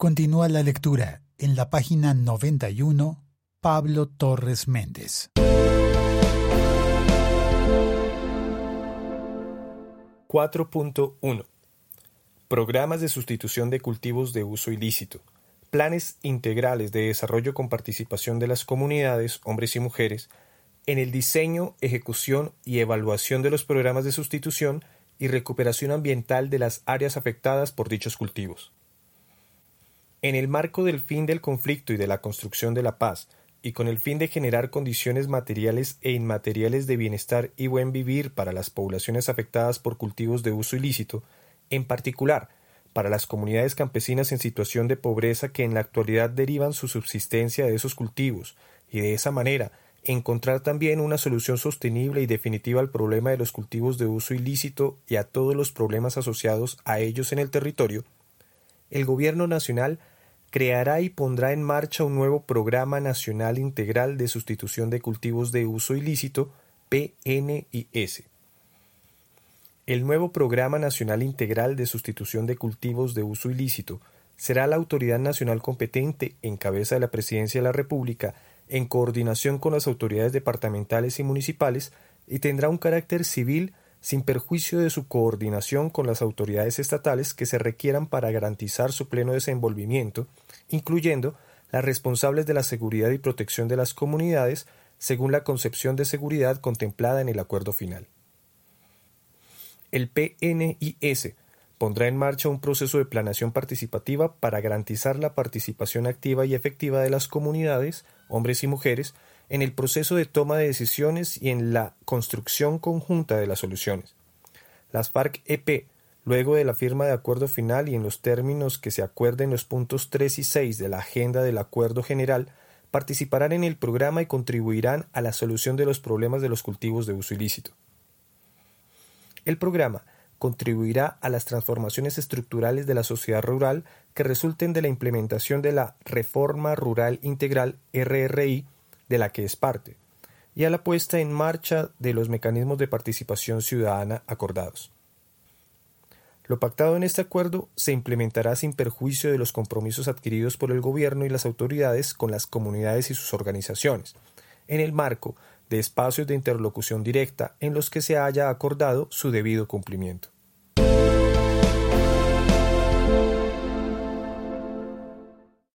Continúa la lectura en la página 91, Pablo Torres Méndez. 4.1 Programas de sustitución de cultivos de uso ilícito. Planes integrales de desarrollo con participación de las comunidades, hombres y mujeres, en el diseño, ejecución y evaluación de los programas de sustitución y recuperación ambiental de las áreas afectadas por dichos cultivos. En el marco del fin del conflicto y de la construcción de la paz, y con el fin de generar condiciones materiales e inmateriales de bienestar y buen vivir para las poblaciones afectadas por cultivos de uso ilícito, en particular para las comunidades campesinas en situación de pobreza que en la actualidad derivan su subsistencia de esos cultivos, y de esa manera encontrar también una solución sostenible y definitiva al problema de los cultivos de uso ilícito y a todos los problemas asociados a ellos en el territorio, el Gobierno Nacional creará y pondrá en marcha un nuevo Programa Nacional Integral de Sustitución de Cultivos de Uso Ilícito, PNIS. El nuevo Programa Nacional Integral de Sustitución de Cultivos de Uso Ilícito será la autoridad nacional competente, en cabeza de la Presidencia de la República, en coordinación con las autoridades departamentales y municipales, y tendrá un carácter civil sin perjuicio de su coordinación con las autoridades estatales que se requieran para garantizar su pleno desenvolvimiento, incluyendo las responsables de la seguridad y protección de las comunidades, según la concepción de seguridad contemplada en el acuerdo final. El PNIS pondrá en marcha un proceso de planeación participativa para garantizar la participación activa y efectiva de las comunidades, hombres y mujeres, en el proceso de toma de decisiones y en la construcción conjunta de las soluciones. Las FARC-EP, luego de la firma de acuerdo final y en los términos que se acuerden los puntos 3 y 6 de la agenda del acuerdo general, participarán en el programa y contribuirán a la solución de los problemas de los cultivos de uso ilícito. El programa contribuirá a las transformaciones estructurales de la sociedad rural que resulten de la implementación de la Reforma Rural Integral RRI de la que es parte, y a la puesta en marcha de los mecanismos de participación ciudadana acordados. Lo pactado en este acuerdo se implementará sin perjuicio de los compromisos adquiridos por el Gobierno y las autoridades con las comunidades y sus organizaciones, en el marco de espacios de interlocución directa en los que se haya acordado su debido cumplimiento.